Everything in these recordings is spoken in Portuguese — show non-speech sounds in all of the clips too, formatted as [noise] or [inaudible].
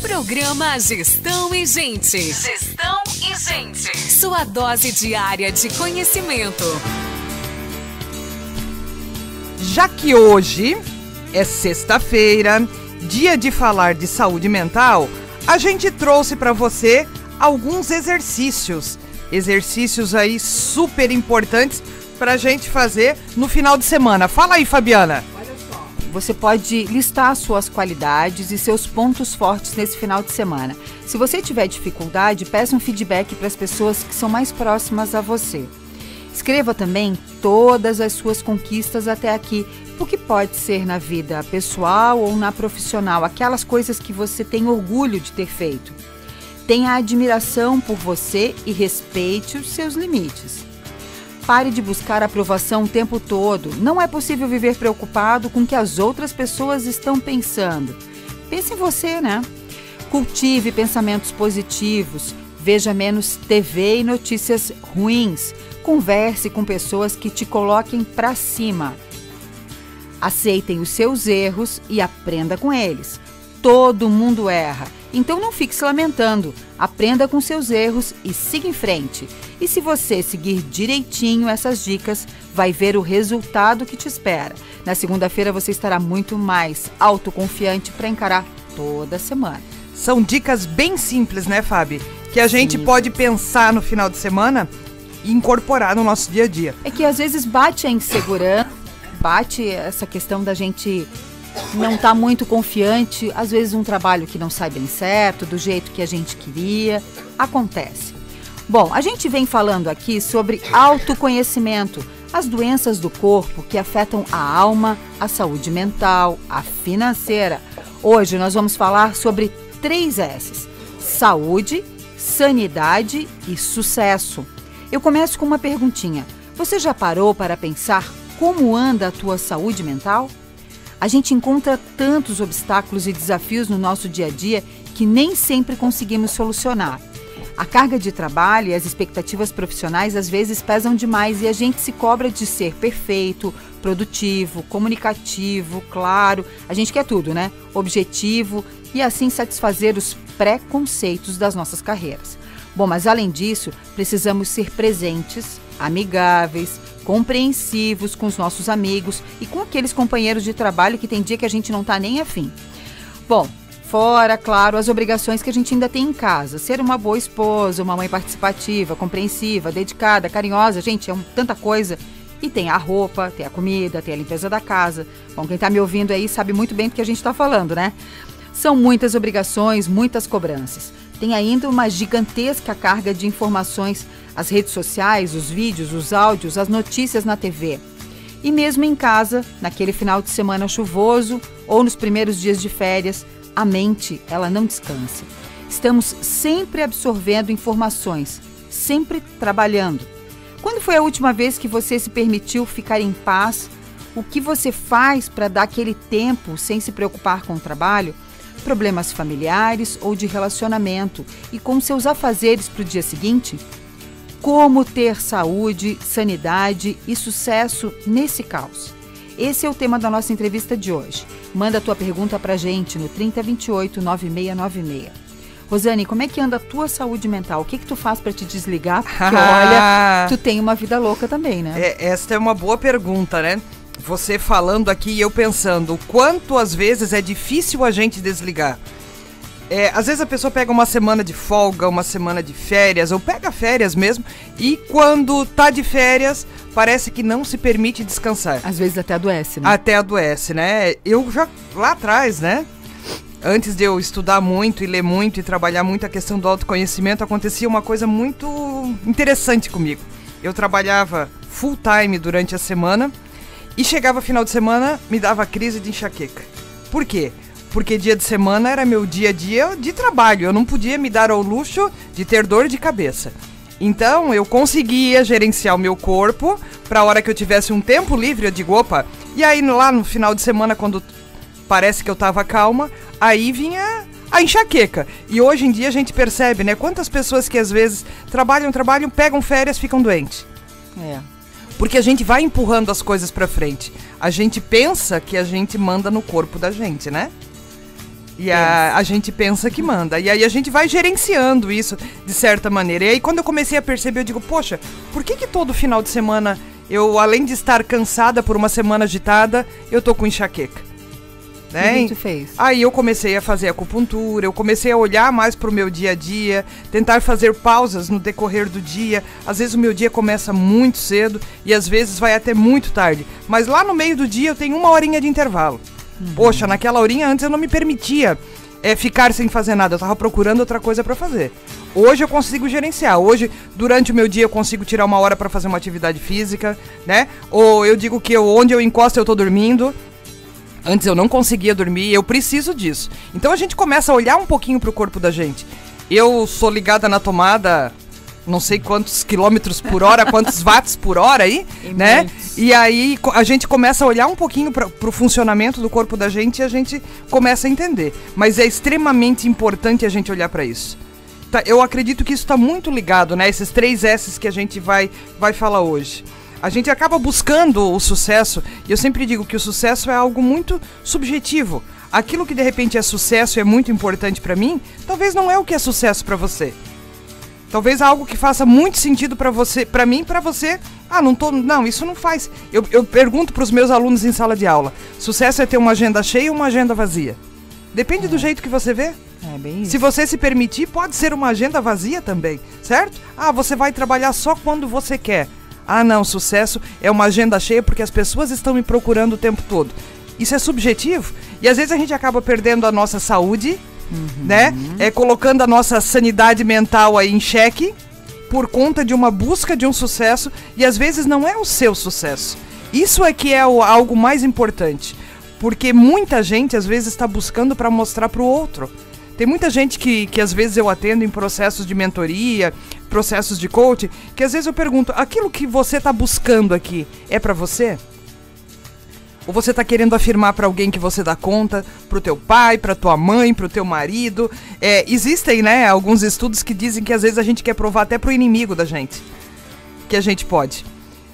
Programa Gestão e Gente. Gestão e Gente. Sua dose diária de conhecimento. Já que hoje é sexta-feira, dia de falar de saúde mental, a gente trouxe para você alguns exercícios. Exercícios aí super importantes para a gente fazer no final de semana. Fala aí, Fabiana. Você pode listar suas qualidades e seus pontos fortes nesse final de semana. Se você tiver dificuldade, peça um feedback para as pessoas que são mais próximas a você. Escreva também todas as suas conquistas até aqui, o que pode ser na vida pessoal ou na profissional, aquelas coisas que você tem orgulho de ter feito. Tenha admiração por você e respeite os seus limites. Pare de buscar aprovação o tempo todo. Não é possível viver preocupado com o que as outras pessoas estão pensando. Pense em você, né? Cultive pensamentos positivos. Veja menos TV e notícias ruins. Converse com pessoas que te coloquem para cima. Aceitem os seus erros e aprenda com eles. Todo mundo erra, então não fique se lamentando. Aprenda com seus erros e siga em frente. E se você seguir direitinho essas dicas, vai ver o resultado que te espera. Na segunda-feira você estará muito mais autoconfiante para encarar toda a semana. São dicas bem simples, né, Fábio? Que a gente pode pensar no final de semana e incorporar no nosso dia a dia. É que às vezes bate a insegurança, bate essa questão da gente não está muito confiante, às vezes um trabalho que não sai bem certo, do jeito que a gente queria, acontece. Bom, a gente vem falando aqui sobre autoconhecimento, as doenças do corpo que afetam a alma, a saúde mental, a financeira. Hoje nós vamos falar sobre três S's: saúde, sanidade e sucesso. Eu começo com uma perguntinha. Você já parou para pensar como anda a tua saúde mental? A gente encontra tantos obstáculos e desafios no nosso dia a dia que nem sempre conseguimos solucionar. A carga de trabalho e as expectativas profissionais às vezes pesam demais e a gente se cobra de ser perfeito, produtivo, comunicativo, claro. A gente quer tudo, né? Objetivo e assim satisfazer os preconceitos das nossas carreiras. Bom, mas além disso, precisamos ser presentes, amigáveis, compreensivos com os nossos amigos e com aqueles companheiros de trabalho que tem dia que a gente não tá nem afim. Bom, fora, claro, as obrigações que a gente ainda tem em casa. Ser uma boa esposa, uma mãe participativa, compreensiva, dedicada, carinhosa, gente, é um, tanta coisa. E tem a roupa, tem a comida, tem a limpeza da casa. Bom, quem está me ouvindo aí sabe muito bem do que a gente está falando, né? São muitas obrigações, muitas cobranças. Tem ainda uma gigantesca carga de informações as redes sociais, os vídeos, os áudios, as notícias na TV. E mesmo em casa, naquele final de semana chuvoso ou nos primeiros dias de férias, a mente, ela não descansa. Estamos sempre absorvendo informações, sempre trabalhando. Quando foi a última vez que você se permitiu ficar em paz? O que você faz para dar aquele tempo sem se preocupar com o trabalho? Problemas familiares ou de relacionamento e com seus afazeres para o dia seguinte? Como ter saúde, sanidade e sucesso nesse caos? Esse é o tema da nossa entrevista de hoje. Manda a tua pergunta pra gente no 3028 9696. Rosane, como é que anda a tua saúde mental? O que que tu faz para te desligar? Porque [laughs] olha, tu tem uma vida louca também, né? É, esta é uma boa pergunta, né? Você falando aqui e eu pensando, o quanto às vezes é difícil a gente desligar. É, às vezes a pessoa pega uma semana de folga, uma semana de férias, ou pega férias mesmo, e quando tá de férias, parece que não se permite descansar. Às vezes até adoece, né? Até adoece, né? Eu já, lá atrás, né? Antes de eu estudar muito e ler muito e trabalhar muito a questão do autoconhecimento, acontecia uma coisa muito interessante comigo. Eu trabalhava full time durante a semana e chegava final de semana, me dava crise de enxaqueca. Por quê? porque dia de semana era meu dia a dia de trabalho. Eu não podia me dar ao luxo de ter dor de cabeça. Então eu conseguia gerenciar o meu corpo para a hora que eu tivesse um tempo livre, eu digo, opa. E aí lá no final de semana, quando parece que eu tava calma, aí vinha a enxaqueca. E hoje em dia a gente percebe, né? Quantas pessoas que às vezes trabalham, trabalham, pegam férias, ficam doentes. É. Porque a gente vai empurrando as coisas para frente. A gente pensa que a gente manda no corpo da gente, né? E a, a gente pensa que manda. E aí a gente vai gerenciando isso de certa maneira. E aí quando eu comecei a perceber, eu digo, poxa, por que que todo final de semana eu, além de estar cansada por uma semana agitada, eu tô com enxaqueca? Né? Que fez? Aí eu comecei a fazer acupuntura, eu comecei a olhar mais pro meu dia a dia, tentar fazer pausas no decorrer do dia. Às vezes o meu dia começa muito cedo e às vezes vai até muito tarde. Mas lá no meio do dia eu tenho uma horinha de intervalo. Uhum. Poxa, naquela horinha antes eu não me permitia é, ficar sem fazer nada, eu tava procurando outra coisa para fazer. Hoje eu consigo gerenciar. Hoje, durante o meu dia, eu consigo tirar uma hora para fazer uma atividade física, né? Ou eu digo que eu, onde eu encosto eu tô dormindo. Antes eu não conseguia dormir, eu preciso disso. Então a gente começa a olhar um pouquinho pro corpo da gente. Eu sou ligada na tomada não sei quantos quilômetros por hora, [laughs] quantos watts por hora aí, e né? Muitos. E aí a gente começa a olhar um pouquinho para o funcionamento do corpo da gente e a gente começa a entender. Mas é extremamente importante a gente olhar para isso. Tá, eu acredito que isso está muito ligado, né? Esses três S's que a gente vai, vai falar hoje a gente acaba buscando o sucesso, e eu sempre digo que o sucesso é algo muito subjetivo. Aquilo que de repente é sucesso e é muito importante para mim, talvez não é o que é sucesso para você. Talvez algo que faça muito sentido para você, para mim, para você. Ah, não tô, não, isso não faz. Eu, eu pergunto para os meus alunos em sala de aula: sucesso é ter uma agenda cheia ou uma agenda vazia? Depende é. do jeito que você vê. É bem isso. Se você se permitir, pode ser uma agenda vazia também, certo? Ah, você vai trabalhar só quando você quer. Ah, não, sucesso é uma agenda cheia porque as pessoas estão me procurando o tempo todo. Isso é subjetivo e às vezes a gente acaba perdendo a nossa saúde, uhum. né? É colocando a nossa sanidade mental aí em xeque por conta de uma busca de um sucesso e às vezes não é o seu sucesso. Isso é que é o, algo mais importante, porque muita gente às vezes está buscando para mostrar para o outro. Tem muita gente que, que às vezes eu atendo em processos de mentoria, processos de coaching, que às vezes eu pergunto: aquilo que você está buscando aqui é para você? Ou você está querendo afirmar para alguém que você dá conta, para o teu pai, para tua mãe, para o teu marido? É, existem, né, alguns estudos que dizem que às vezes a gente quer provar até para o inimigo da gente que a gente pode.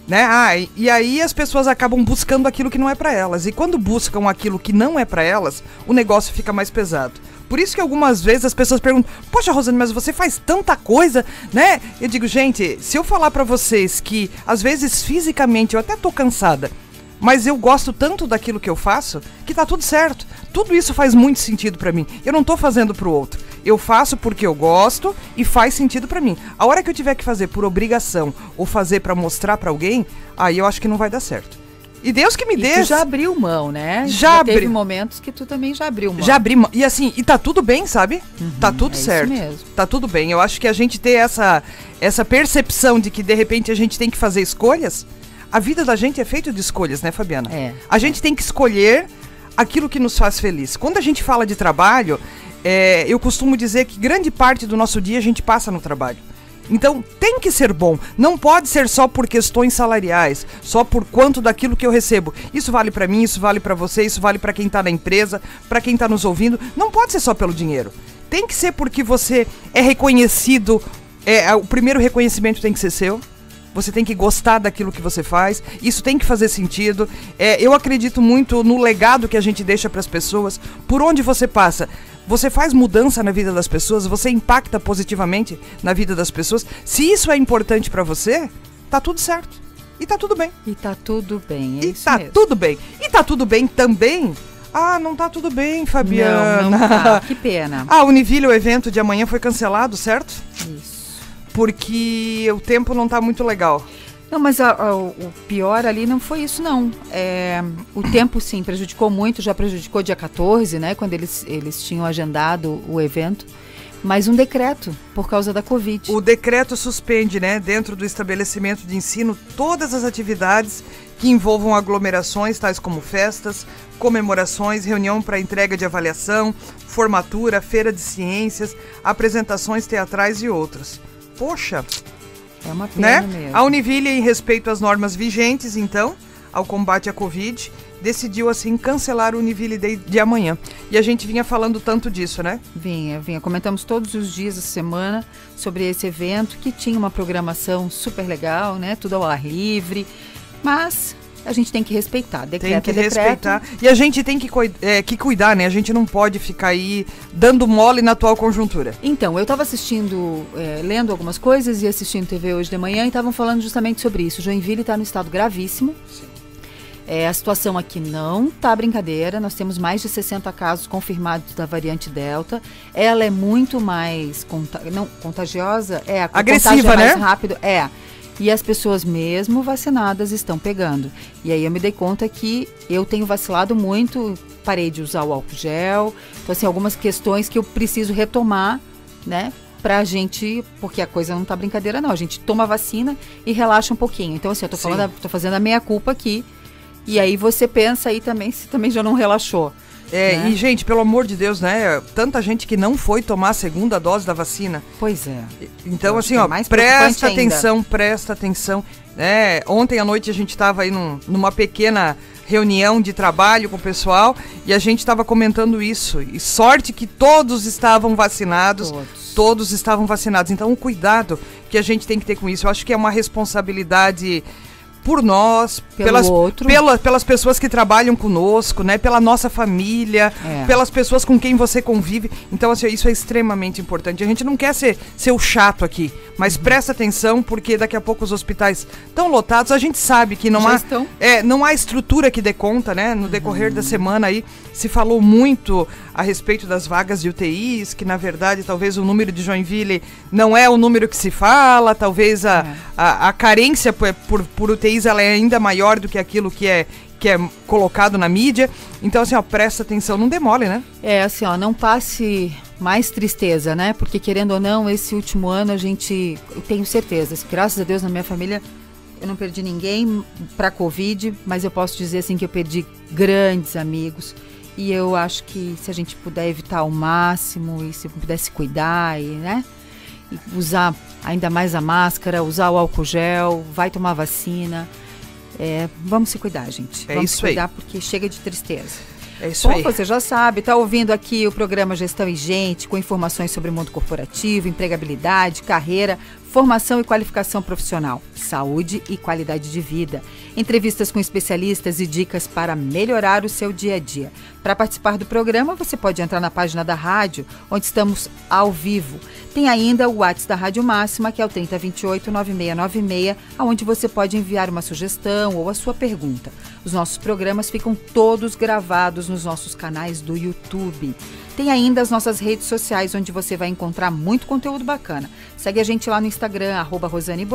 Né? Ah, e, e aí as pessoas acabam buscando aquilo que não é para elas. E quando buscam aquilo que não é para elas, o negócio fica mais pesado. Por isso que algumas vezes as pessoas perguntam: Poxa, Rosane, mas você faz tanta coisa, né? Eu digo, gente, se eu falar para vocês que às vezes fisicamente eu até tô cansada, mas eu gosto tanto daquilo que eu faço que tá tudo certo. Tudo isso faz muito sentido para mim. Eu não tô fazendo pro outro. Eu faço porque eu gosto e faz sentido para mim. A hora que eu tiver que fazer por obrigação ou fazer para mostrar para alguém, aí eu acho que não vai dar certo. E Deus que me dê. Tu já abriu mão, né? Já, já teve momentos que tu também já abriu mão. Já abri mão. E assim, e tá tudo bem, sabe? Uhum, tá tudo é certo. Isso mesmo. Tá tudo bem. Eu acho que a gente ter essa, essa percepção de que de repente a gente tem que fazer escolhas. A vida da gente é feita de escolhas, né, Fabiana? É. A gente tem que escolher aquilo que nos faz feliz. Quando a gente fala de trabalho, é, eu costumo dizer que grande parte do nosso dia a gente passa no trabalho. Então tem que ser bom. Não pode ser só por questões salariais, só por quanto daquilo que eu recebo. Isso vale para mim, isso vale para você, isso vale para quem tá na empresa, para quem tá nos ouvindo. Não pode ser só pelo dinheiro. Tem que ser porque você é reconhecido. É, o primeiro reconhecimento tem que ser seu. Você tem que gostar daquilo que você faz. Isso tem que fazer sentido. É, eu acredito muito no legado que a gente deixa para as pessoas. Por onde você passa, você faz mudança na vida das pessoas, você impacta positivamente na vida das pessoas. Se isso é importante para você, tá tudo certo. E tá tudo bem. E tá tudo bem, é E tá mesmo. tudo bem. E tá tudo bem também ah, não tá tudo bem, Fabiana. Não, não tá. Que pena. [laughs] Ah, Univille, o evento de amanhã foi cancelado, certo? Isso. Porque o tempo não tá muito legal. Não, mas a, a, o pior ali não foi isso, não. É, o tempo, sim, prejudicou muito, já prejudicou dia 14, né? Quando eles, eles tinham agendado o evento. Mas um decreto, por causa da Covid. O decreto suspende, né, dentro do estabelecimento de ensino, todas as atividades que envolvam aglomerações, tais como festas, comemorações, reunião para entrega de avaliação, formatura, feira de ciências, apresentações teatrais e outras. Poxa, é uma pena né? mesmo. A Univille, em respeito às normas vigentes, então, ao combate à Covid, decidiu assim cancelar o Univille Day de amanhã. E a gente vinha falando tanto disso, né? Vinha, vinha. Comentamos todos os dias da semana sobre esse evento que tinha uma programação super legal, né? Tudo ao ar livre. Mas a gente tem que respeitar. Decreto tem que é respeitar. E a gente tem que, é, que cuidar, né? A gente não pode ficar aí dando mole na atual conjuntura. Então, eu estava assistindo, é, lendo algumas coisas e assistindo TV hoje de manhã e estavam falando justamente sobre isso. Joinville está no estado gravíssimo. Sim. É, a situação aqui não tá brincadeira. Nós temos mais de 60 casos confirmados da variante Delta. Ela é muito mais conta não, contagiosa, é a agressiva, é mais né? rápido, é. E as pessoas mesmo vacinadas estão pegando. E aí eu me dei conta que eu tenho vacilado muito, parei de usar o álcool gel. Então assim, algumas questões que eu preciso retomar, né? Pra gente, porque a coisa não tá brincadeira não. A gente toma vacina e relaxa um pouquinho. Então assim, eu tô falando, tô fazendo a meia culpa aqui e aí você pensa aí também se também já não relaxou. É, né? e gente, pelo amor de Deus, né? Tanta gente que não foi tomar a segunda dose da vacina. Pois é. Então, assim, é ó, presta atenção, ainda. presta atenção. É, ontem à noite a gente estava aí num, numa pequena reunião de trabalho com o pessoal e a gente estava comentando isso. E sorte que todos estavam vacinados. Todos. Todos estavam vacinados. Então, o cuidado que a gente tem que ter com isso. Eu acho que é uma responsabilidade por nós, Pelo pelas, outro. Pela, pelas pessoas que trabalham conosco, né? Pela nossa família, é. pelas pessoas com quem você convive. Então, assim, isso é extremamente importante. A gente não quer ser, ser o chato aqui, mas uhum. presta atenção, porque daqui a pouco os hospitais estão lotados. A gente sabe que não Já há. Estão? É, não há estrutura que dê conta, né? No decorrer uhum. da semana aí se falou muito a respeito das vagas de UTIs, que na verdade talvez o número de Joinville não é o número que se fala, talvez a, é. a, a, carência por, por, por UTIs ela é ainda maior do que aquilo que é que é colocado na mídia. Então, assim, ó, presta atenção, não demole, né? É, assim, ó, não passe mais tristeza, né? Porque, querendo ou não, esse último ano a gente, eu tenho certeza, graças a Deus na minha família eu não perdi ninguém para Covid, mas eu posso dizer assim que eu perdi grandes amigos. E eu acho que se a gente puder evitar ao máximo e se pudesse cuidar e, né? E usar ainda mais a máscara, usar o álcool gel, vai tomar vacina. É, vamos se cuidar, gente. É vamos isso se cuidar aí. porque chega de tristeza. É isso Bom, aí. Você já sabe, está ouvindo aqui o programa Gestão e Gente, com informações sobre o mundo corporativo, empregabilidade, carreira, formação e qualificação profissional, saúde e qualidade de vida, entrevistas com especialistas e dicas para melhorar o seu dia a dia. Para participar do programa, você pode entrar na página da rádio, onde estamos ao vivo. Tem ainda o WhatsApp da Rádio Máxima, que é o 3028-9696, onde você pode enviar uma sugestão ou a sua pergunta. Os nossos programas ficam todos gravados nos nossos canais do YouTube. Tem ainda as nossas redes sociais, onde você vai encontrar muito conteúdo bacana. Segue a gente lá no Instagram, arroba Rosane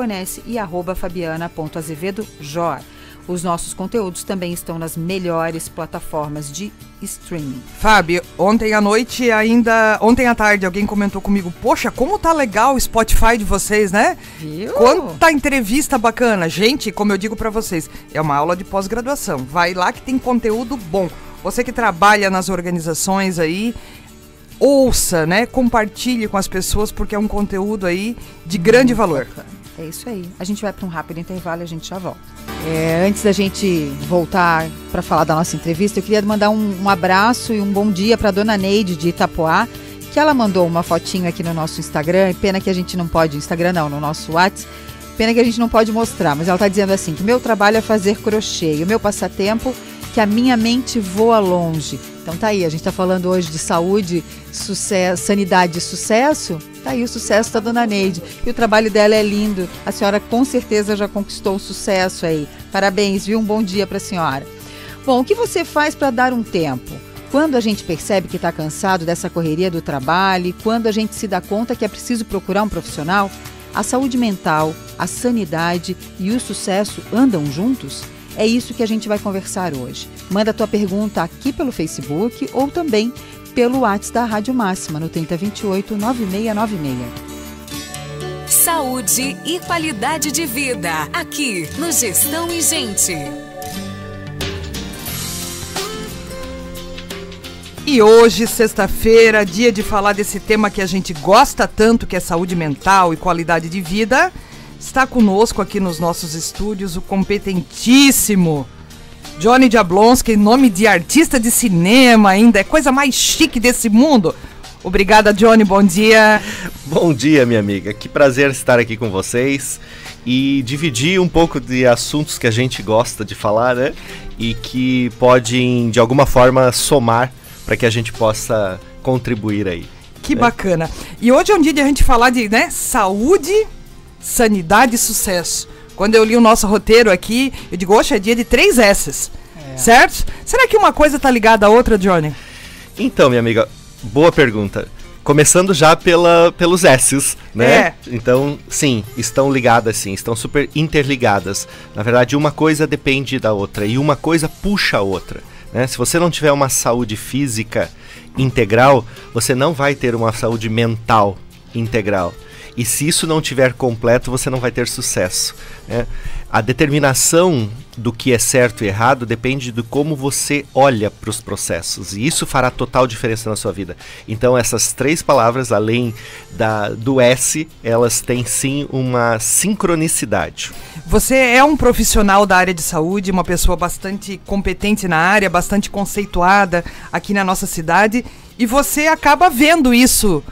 e arroba Fabiana.azevedojor. Os nossos conteúdos também estão nas melhores plataformas de streaming. Fábio, ontem à noite ainda, ontem à tarde alguém comentou comigo, poxa, como tá legal o Spotify de vocês, né? Viu? Quanta entrevista bacana. Gente, como eu digo para vocês, é uma aula de pós-graduação. Vai lá que tem conteúdo bom. Você que trabalha nas organizações aí, ouça, né? Compartilhe com as pessoas porque é um conteúdo aí de grande valor. É isso aí. A gente vai para um rápido intervalo e a gente já volta. É, antes da gente voltar para falar da nossa entrevista, eu queria mandar um, um abraço e um bom dia para dona Neide de Itapoá, que ela mandou uma fotinho aqui no nosso Instagram. Pena que a gente não pode, Instagram não, no nosso WhatsApp. Pena que a gente não pode mostrar, mas ela está dizendo assim: que meu trabalho é fazer crochê e o meu passatempo que a minha mente voa longe. Então tá aí, a gente está falando hoje de saúde, sucesso, sanidade e sucesso. Tá aí o sucesso da dona Neide. E o trabalho dela é lindo. A senhora com certeza já conquistou o sucesso aí. Parabéns, viu? Um bom dia para a senhora. Bom, o que você faz para dar um tempo? Quando a gente percebe que está cansado dessa correria do trabalho quando a gente se dá conta que é preciso procurar um profissional, a saúde mental, a sanidade e o sucesso andam juntos? É isso que a gente vai conversar hoje. Manda a tua pergunta aqui pelo Facebook ou também pelo WhatsApp da Rádio Máxima no 3028 9696. Saúde e qualidade de vida, aqui no Gestão e Gente. E hoje, sexta-feira, dia de falar desse tema que a gente gosta tanto, que é saúde mental e qualidade de vida. Está conosco aqui nos nossos estúdios o competentíssimo Johnny Jablonski, nome de artista de cinema ainda, é coisa mais chique desse mundo. Obrigada, Johnny, bom dia. [laughs] Bom dia, minha amiga. Que prazer estar aqui com vocês. e dividir um pouco de assuntos que a gente gosta de falar, né? E que podem, de alguma forma, somar para que a gente possa contribuir aí. Que né? bacana. E hoje é um dia de a gente falar de né, saúde, sanidade e sucesso. Quando eu li o nosso roteiro aqui, eu digo, hoje é dia de três S's. É. Certo? Será que uma coisa tá ligada à outra, Johnny? Então, minha amiga, boa pergunta. Começando já pela, pelos S's, né? É. Então, sim, estão ligadas, sim, estão super interligadas. Na verdade, uma coisa depende da outra e uma coisa puxa a outra. Né? Se você não tiver uma saúde física integral, você não vai ter uma saúde mental integral. E se isso não tiver completo, você não vai ter sucesso. Né? A determinação do que é certo e errado depende de como você olha para os processos. E isso fará total diferença na sua vida. Então, essas três palavras, além da, do S, elas têm sim uma sincronicidade. Você é um profissional da área de saúde, uma pessoa bastante competente na área, bastante conceituada aqui na nossa cidade. E você acaba vendo isso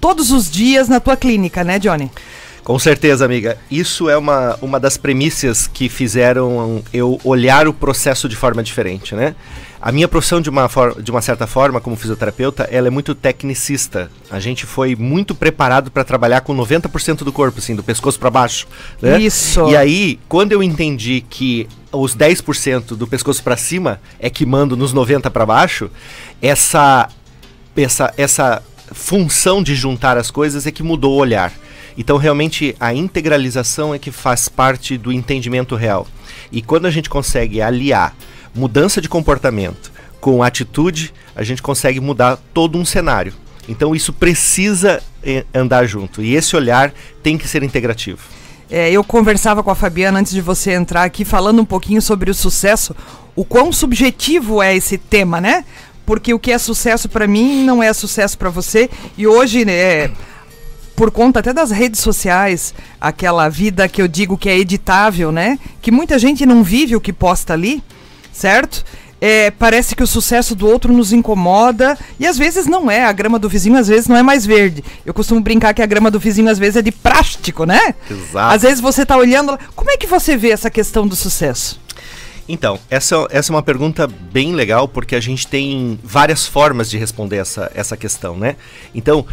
todos os dias na tua clínica, né, Johnny? Com certeza, amiga. Isso é uma, uma das premissas que fizeram eu olhar o processo de forma diferente, né? A minha profissão, de uma, de uma certa forma, como fisioterapeuta, ela é muito tecnicista. A gente foi muito preparado para trabalhar com 90% do corpo, assim, do pescoço para baixo. Né? Isso. E aí, quando eu entendi que os 10% do pescoço para cima é que mando nos 90 para baixo, essa, essa, essa função de juntar as coisas é que mudou o olhar. Então, realmente, a integralização é que faz parte do entendimento real. E quando a gente consegue aliar mudança de comportamento com atitude, a gente consegue mudar todo um cenário. Então, isso precisa eh, andar junto. E esse olhar tem que ser integrativo. É, eu conversava com a Fabiana antes de você entrar aqui, falando um pouquinho sobre o sucesso, o quão subjetivo é esse tema, né? Porque o que é sucesso para mim não é sucesso para você. E hoje, né, por conta até das redes sociais, aquela vida que eu digo que é editável, né? Que muita gente não vive o que posta ali, certo? É, parece que o sucesso do outro nos incomoda e às vezes não é. A grama do vizinho às vezes não é mais verde. Eu costumo brincar que a grama do vizinho às vezes é de plástico, né? Exato. Às vezes você está olhando. Como é que você vê essa questão do sucesso? Então, essa, essa é uma pergunta bem legal porque a gente tem várias formas de responder essa, essa questão, né? Então,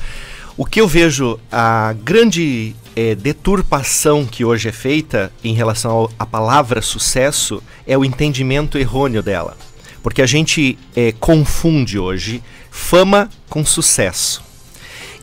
o que eu vejo, a grande é, deturpação que hoje é feita em relação à palavra sucesso é o entendimento errôneo dela. Porque a gente é, confunde hoje fama com sucesso.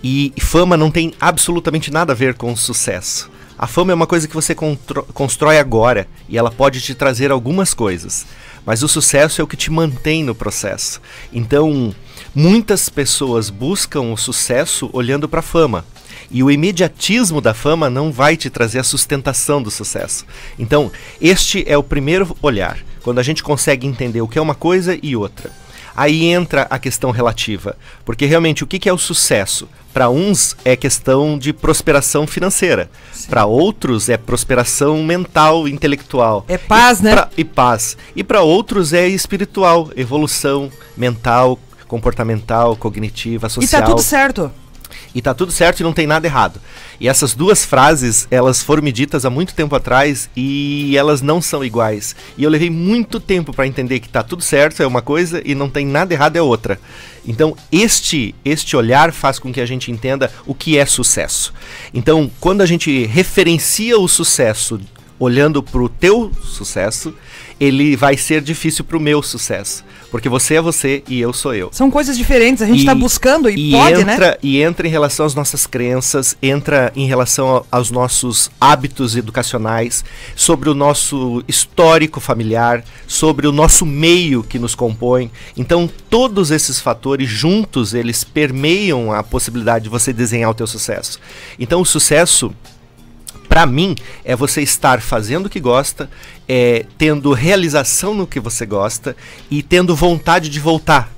E fama não tem absolutamente nada a ver com sucesso. A fama é uma coisa que você constrói agora e ela pode te trazer algumas coisas. Mas o sucesso é o que te mantém no processo. Então, Muitas pessoas buscam o sucesso olhando para a fama. E o imediatismo da fama não vai te trazer a sustentação do sucesso. Então, este é o primeiro olhar, quando a gente consegue entender o que é uma coisa e outra. Aí entra a questão relativa, porque realmente o que é o sucesso? Para uns é questão de prosperação financeira, para outros é prosperação mental, intelectual. É paz, e né? Pra, e paz. E para outros é espiritual, evolução mental, comportamental, cognitiva, social. E tá tudo certo. E tá tudo certo e não tem nada errado. E essas duas frases, elas foram ditas há muito tempo atrás e elas não são iguais. E eu levei muito tempo para entender que tá tudo certo é uma coisa e não tem nada errado é outra. Então, este este olhar faz com que a gente entenda o que é sucesso. Então, quando a gente referencia o sucesso olhando para o teu sucesso, ele vai ser difícil para o meu sucesso. Porque você é você e eu sou eu. São coisas diferentes, a gente está buscando e, e pode, né? entra, né? E entra em relação às nossas crenças, entra em relação aos nossos hábitos educacionais, sobre o nosso histórico familiar, sobre o nosso meio que nos compõe. Então, todos esses fatores juntos, eles permeiam a possibilidade de você desenhar o teu sucesso. Então, o sucesso para mim, é você estar fazendo o que gosta, é, tendo realização no que você gosta e tendo vontade de voltar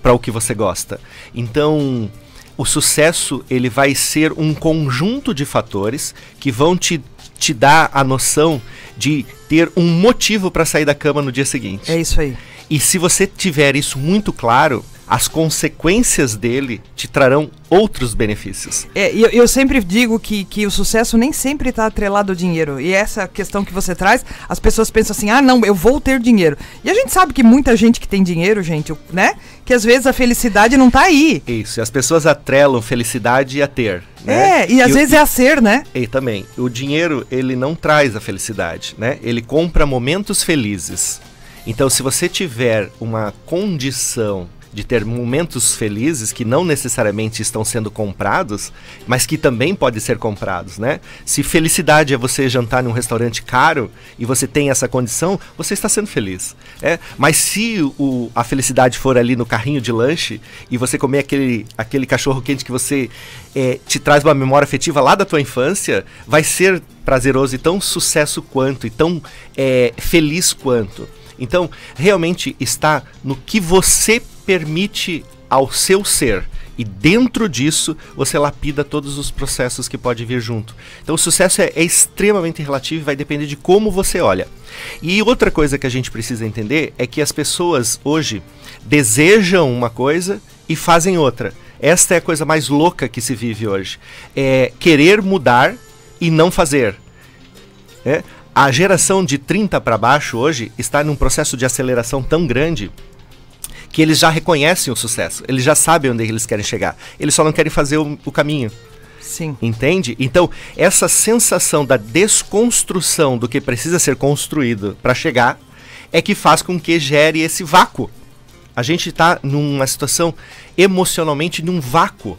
para o que você gosta. Então, o sucesso ele vai ser um conjunto de fatores que vão te, te dar a noção de ter um motivo para sair da cama no dia seguinte. É isso aí. E se você tiver isso muito claro, as consequências dele te trarão outros benefícios. É, eu, eu sempre digo que, que o sucesso nem sempre está atrelado ao dinheiro. E essa questão que você traz, as pessoas pensam assim: ah, não, eu vou ter dinheiro. E a gente sabe que muita gente que tem dinheiro, gente, né? Que às vezes a felicidade não está aí. Isso, e as pessoas atrelam felicidade a ter. Né? É, e às e vezes o, é a ser, né? E também, o dinheiro, ele não traz a felicidade, né? Ele compra momentos felizes. Então, se você tiver uma condição de ter momentos felizes que não necessariamente estão sendo comprados, mas que também podem ser comprados, né? Se felicidade é você jantar num restaurante caro e você tem essa condição, você está sendo feliz. É? Mas se o, a felicidade for ali no carrinho de lanche e você comer aquele, aquele cachorro quente que você é, te traz uma memória afetiva lá da tua infância, vai ser prazeroso e tão sucesso quanto, e tão é, feliz quanto. Então, realmente está no que você permite ao seu ser. E dentro disso, você lapida todos os processos que pode vir junto. Então, o sucesso é, é, extremamente relativo e vai depender de como você olha. E outra coisa que a gente precisa entender é que as pessoas hoje desejam uma coisa e fazem outra. Esta é a coisa mais louca que se vive hoje. É querer mudar e não fazer. É? A geração de 30 para baixo hoje está num processo de aceleração tão grande que eles já reconhecem o sucesso, eles já sabem onde eles querem chegar, eles só não querem fazer o, o caminho. Sim. Entende? Então, essa sensação da desconstrução do que precisa ser construído para chegar é que faz com que gere esse vácuo. A gente está numa situação emocionalmente num vácuo,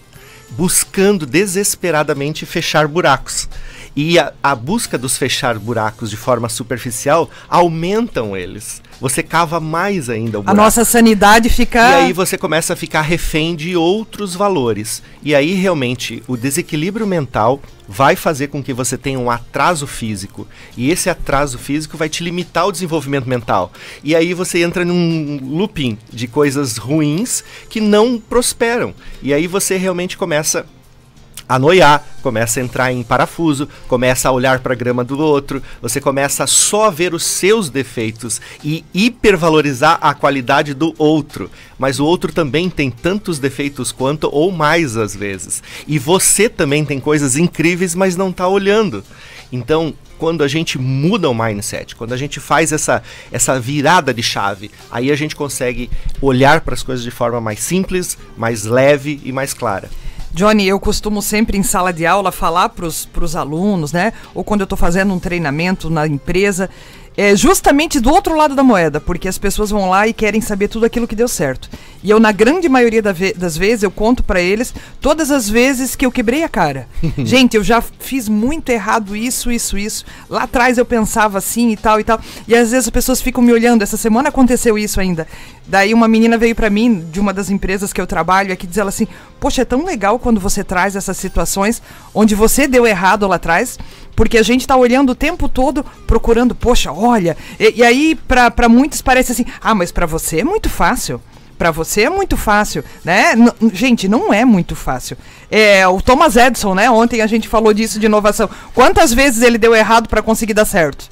buscando desesperadamente fechar buracos. E a, a busca dos fechar buracos de forma superficial aumentam eles você cava mais ainda o buraco. A nossa sanidade fica. E aí você começa a ficar refém de outros valores. E aí realmente o desequilíbrio mental vai fazer com que você tenha um atraso físico. E esse atraso físico vai te limitar o desenvolvimento mental. E aí você entra num looping de coisas ruins que não prosperam. E aí você realmente começa a noiar, começa a entrar em parafuso, começa a olhar para a grama do outro, você começa a só ver os seus defeitos e hipervalorizar a qualidade do outro. Mas o outro também tem tantos defeitos quanto ou mais às vezes. E você também tem coisas incríveis, mas não está olhando. Então, quando a gente muda o mindset, quando a gente faz essa, essa virada de chave, aí a gente consegue olhar para as coisas de forma mais simples, mais leve e mais clara. Johnny, eu costumo sempre em sala de aula falar para os alunos, né? Ou quando eu estou fazendo um treinamento na empresa, é justamente do outro lado da moeda, porque as pessoas vão lá e querem saber tudo aquilo que deu certo. E eu, na grande maioria das vezes, eu conto para eles todas as vezes que eu quebrei a cara. [laughs] Gente, eu já fiz muito errado isso, isso, isso. Lá atrás eu pensava assim e tal e tal. E às vezes as pessoas ficam me olhando. Essa semana aconteceu isso ainda. Daí uma menina veio para mim, de uma das empresas que eu trabalho, aqui, diz ela assim: Poxa, é tão legal quando você traz essas situações onde você deu errado lá atrás porque a gente está olhando o tempo todo procurando, poxa, olha. E, e aí, para muitos parece assim, ah, mas para você é muito fácil. Para você é muito fácil, né? N gente, não é muito fácil. É, o Thomas Edison, né? Ontem a gente falou disso de inovação. Quantas vezes ele deu errado para conseguir dar certo?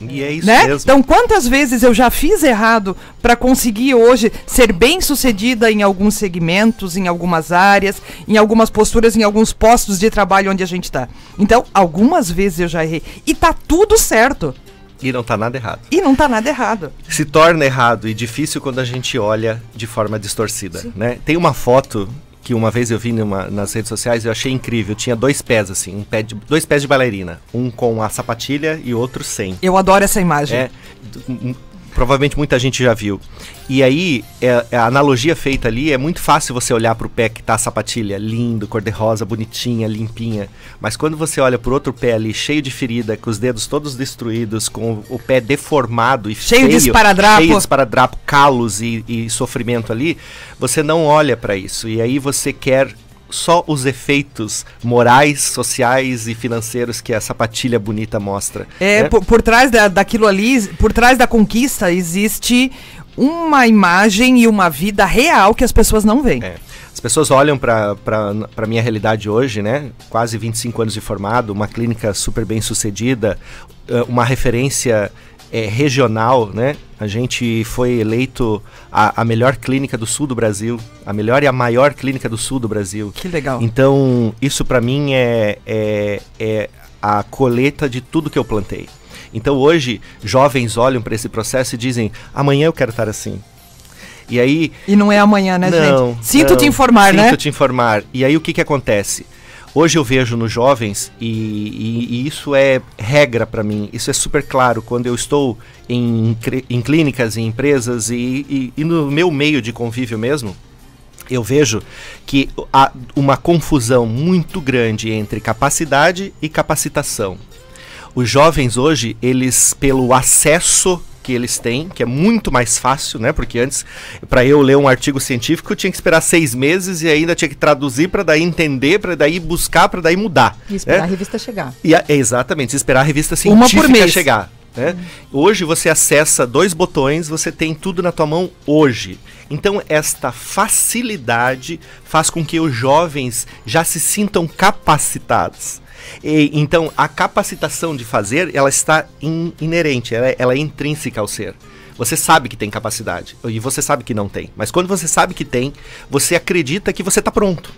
E é isso né? mesmo. Então, quantas vezes eu já fiz errado para conseguir hoje ser bem sucedida em alguns segmentos, em algumas áreas, em algumas posturas, em alguns postos de trabalho onde a gente está? Então, algumas vezes eu já errei. E tá tudo certo. E não tá nada errado. E não tá nada errado. Se torna errado e difícil quando a gente olha de forma distorcida, né? Tem uma foto que uma vez eu vi numa, nas redes sociais eu achei incrível. Tinha dois pés, assim, um pé de, dois pés de bailarina. Um com a sapatilha e outro sem. Eu adoro essa imagem. É, provavelmente muita gente já viu. E aí, é, é, a analogia feita ali é muito fácil você olhar para o pé que tá a sapatilha lindo, cor-de-rosa, bonitinha, limpinha. Mas quando você olha pro outro pé ali, cheio de ferida, com os dedos todos destruídos, com o pé deformado e cheio feio, de esparadrapo, cheio de esparadrapo, calos e, e sofrimento ali, você não olha para isso. E aí você quer só os efeitos morais, sociais e financeiros que a sapatilha bonita mostra. É, né? por, por, trás da, daquilo ali, por trás da conquista, existe uma imagem e uma vida real que as pessoas não veem. É. As As pessoas olham para a minha realidade hoje, né? Quase 25 anos de formado, uma clínica super bem sucedida, uma referência é, regional, né? A gente foi eleito a, a, melhor clínica do sul do Brasil, a melhor e a maior clínica do sul do Brasil. Que legal. Então, isso para mim é, é, é a coleta de tudo que eu plantei. Então, hoje, jovens olham para esse processo e dizem: amanhã eu quero estar assim. E aí. E não é amanhã, né, não, gente? Sinto não, te informar, sinto né? Sinto te informar. E aí o que, que acontece? Hoje eu vejo nos jovens, e, e, e isso é regra para mim, isso é super claro quando eu estou em, em clínicas, em empresas e, e, no meu meio de convívio mesmo, eu vejo que há uma confusão muito grande entre capacidade e capacitação. Os jovens hoje, eles, pelo acesso que eles têm, que é muito mais fácil, né? Porque antes, para eu ler um artigo científico, eu tinha que esperar seis meses e ainda tinha que traduzir para daí entender, para daí buscar, para daí mudar. E esperar né? a revista chegar. E a, exatamente, esperar a revista científica chegar. Né? Hum. Hoje você acessa dois botões, você tem tudo na tua mão hoje. Então esta facilidade faz com que os jovens já se sintam capacitados. E, então, a capacitação de fazer, ela está in, inerente, ela, é, ela é intrínseca ao ser. Você sabe que tem capacidade e você sabe que não tem. Mas quando você sabe que tem, você acredita que você está pronto.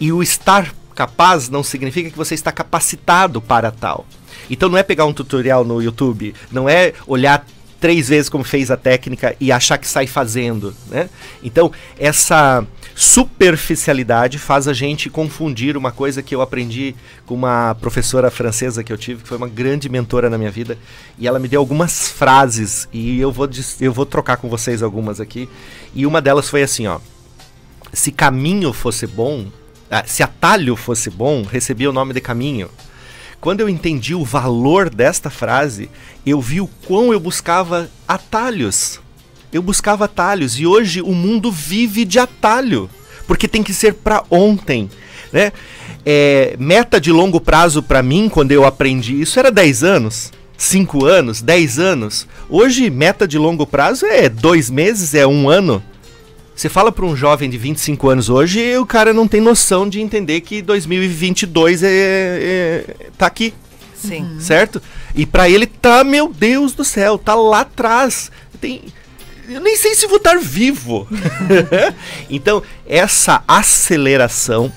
E o estar capaz não significa que você está capacitado para tal. Então não é pegar um tutorial no YouTube, não é olhar três vezes como fez a técnica e achar que sai fazendo, né? Então essa superficialidade faz a gente confundir uma coisa que eu aprendi com uma professora francesa que eu tive, que foi uma grande mentora na minha vida, e ela me deu algumas frases e eu vou eu vou trocar com vocês algumas aqui. E uma delas foi assim, ó: Se caminho fosse bom, ah, se atalho fosse bom, recebia o nome de caminho. Quando eu entendi o valor desta frase, eu vi o quão eu buscava atalhos eu buscava atalhos e hoje o mundo vive de atalho, porque tem que ser para ontem, né? É, meta de longo prazo para mim, quando eu aprendi isso, era 10 anos, 5 anos, 10 anos. Hoje, meta de longo prazo é dois meses, é um ano. Você fala para um jovem de 25 anos hoje, o cara não tem noção de entender que 2022 é, é, tá aqui. Sim. Certo? E para ele tá, meu Deus do céu, tá lá atrás. Tem, eu nem sei se vou estar vivo. [laughs] então, essa aceleração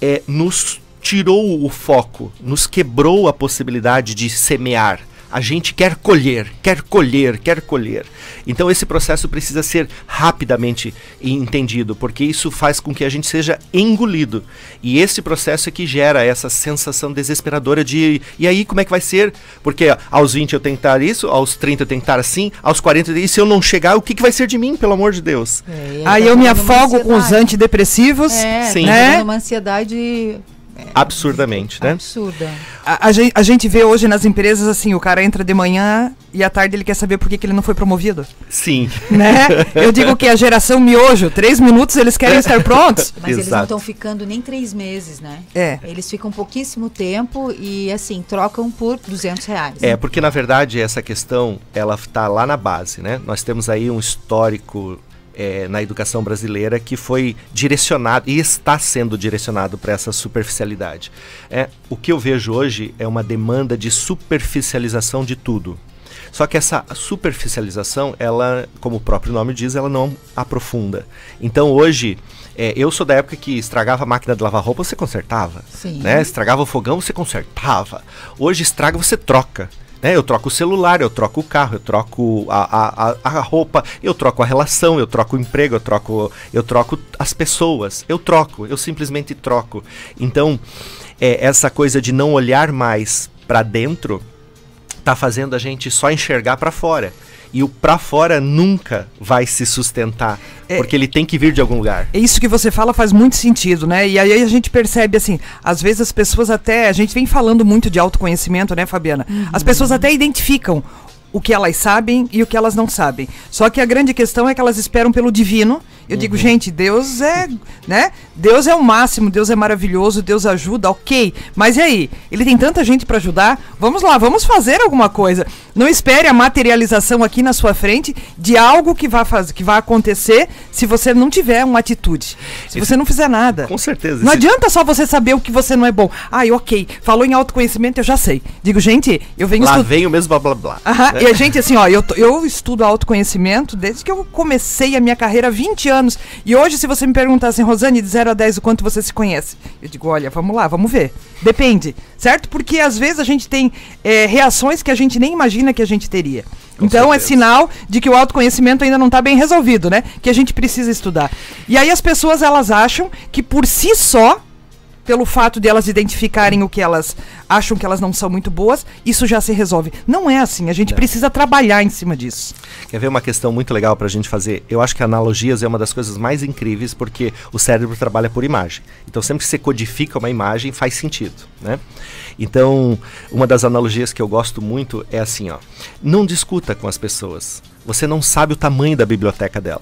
é, nos tirou o foco, nos quebrou a possibilidade de semear, a gente quer colher, quer colher, quer colher. Então esse processo precisa ser rapidamente entendido, porque isso faz com que a gente seja engolido. E esse processo é que gera essa sensação desesperadora de e aí como é que vai ser? Porque aos 20 eu tenho que estar isso, aos 30 eu tenho que estar assim, aos 40 e se eu não chegar, o que, que vai ser de mim, pelo amor de Deus? É, aí eu me afogo com os antidepressivos, é, Sim. né? uma ansiedade Absurdamente, né? Absurda. A, a, gente, a, gente, vê hoje nas empresas assim, o cara entra de manhã e à tarde ele quer saber por que, que ele não foi promovido. Sim. Né? Eu digo que a geração miojo, três minutos eles querem estar prontos. [laughs] Mas Exato. eles não estão ficando nem três meses, né? É. Eles ficam pouquíssimo tempo e assim, trocam por 200 reais. É, porque na verdade essa questão, ela está lá na base, né? Nós temos aí um histórico é, na educação brasileira que foi direcionado e está sendo direcionado para essa superficialidade. É, o que eu vejo hoje é uma demanda de superficialização de tudo. Só que essa superficialização, ela, como o próprio nome diz, ela não aprofunda. Então hoje, é, eu sou da época que estragava a máquina de lavar roupa, você consertava. Sim. Né? Estragava o fogão, você consertava. Hoje estraga, você troca. Né? Eu troco o celular, eu troco o carro, eu troco a, a, a roupa, eu troco a relação, eu troco o emprego, eu troco, eu troco as pessoas. Eu troco, eu simplesmente troco. Então, é, essa coisa de não olhar mais para dentro tá fazendo a gente só enxergar para fora e o para fora nunca vai se sustentar, é, porque ele tem que vir de algum lugar. É isso que você fala faz muito sentido, né? E aí a gente percebe assim, às vezes as pessoas até, a gente vem falando muito de autoconhecimento, né, Fabiana? Uhum. As pessoas até identificam o que elas sabem e o que elas não sabem. Só que a grande questão é que elas esperam pelo divino Eu uhum. digo, gente, Deus é, né? Deus é o máximo, Deus é maravilhoso, Deus ajuda, ok. Mas e aí? Ele tem tanta gente para ajudar? Vamos lá, vamos fazer alguma coisa. Não espere a materialização aqui na sua frente de algo que vai, fazer, que vai acontecer se você não tiver uma atitude. Se esse, você não fizer nada. Com certeza. Não esse... adianta só você saber o que você não é bom. Ai, ok. Falou em autoconhecimento, eu já sei. Digo, gente, eu venho Lá estu... vem o mesmo blá blá blá. Aham, né? E a gente, assim, ó, eu, eu estudo autoconhecimento desde que eu comecei a minha carreira há 20 anos. E hoje, se você me perguntar assim, Rosane, de 0 a 10, o quanto você se conhece? Eu digo, olha, vamos lá, vamos ver. Depende, certo? Porque às vezes a gente tem é, reações que a gente nem imagina que a gente teria. Com então é certeza. é sinal de que o autoconhecimento ainda não está bem resolvido, né? Que a gente precisa estudar. E aí as pessoas elas acham que por si só pelo fato de elas identificarem o que elas acham que elas não são muito boas, isso já se resolve. Não é assim, a gente precisa trabalhar em cima disso. Quer ver uma questão muito legal para a gente fazer? Eu acho que analogias é uma das coisas mais incríveis porque o cérebro trabalha por imagem. Então sempre que você codifica uma imagem faz sentido, né? Então, uma das analogias que eu gosto muito é assim, ó. Não discuta com as pessoas. Você não sabe o tamanho da biblioteca dela.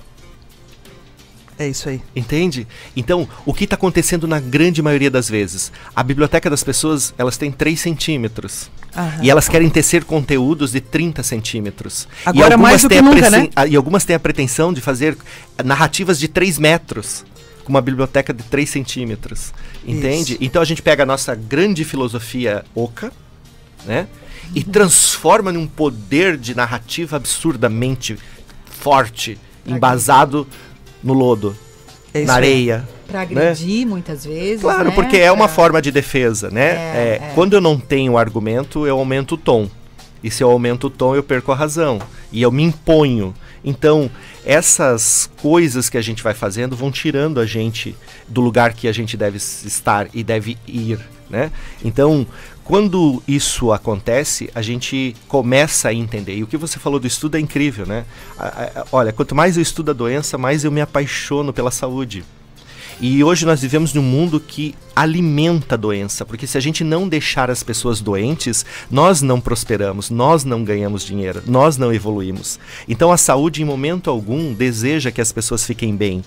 É isso aí. Entende? Então, o que está acontecendo na grande maioria das vezes? A biblioteca das pessoas, elas têm 3 centímetros. Aham. E elas querem tecer conteúdos de 30 centímetros. Agora mais do que nunca, né? E algumas têm a pretensão de fazer narrativas de 3 metros. Com uma biblioteca de 3 centímetros. Entende? Isso. Então a gente pega a nossa grande filosofia oca, né? E uhum. transforma num poder de narrativa absurdamente forte, embasado no lodo, é na areia. Para né? agredir né? muitas vezes. Claro, né? porque é uma forma de defesa, né? É, é, é. Quando eu não tenho argumento, eu aumento o tom. E se eu aumento o tom, eu perco a razão. E eu me imponho. Então, essas coisas que a gente vai fazendo vão tirando a gente do lugar que a gente deve estar e deve ir, né? Então, quando isso acontece, a gente começa a entender. E o que você falou do estudo é incrível, né? Olha, quanto mais eu estudo a doença, mais eu me apaixono pela saúde. E hoje nós vivemos num mundo que alimenta a doença, porque se a gente não deixar as pessoas doentes, nós não prosperamos, nós não ganhamos dinheiro, nós não evoluímos. Então a saúde, em momento algum, deseja que as pessoas fiquem bem,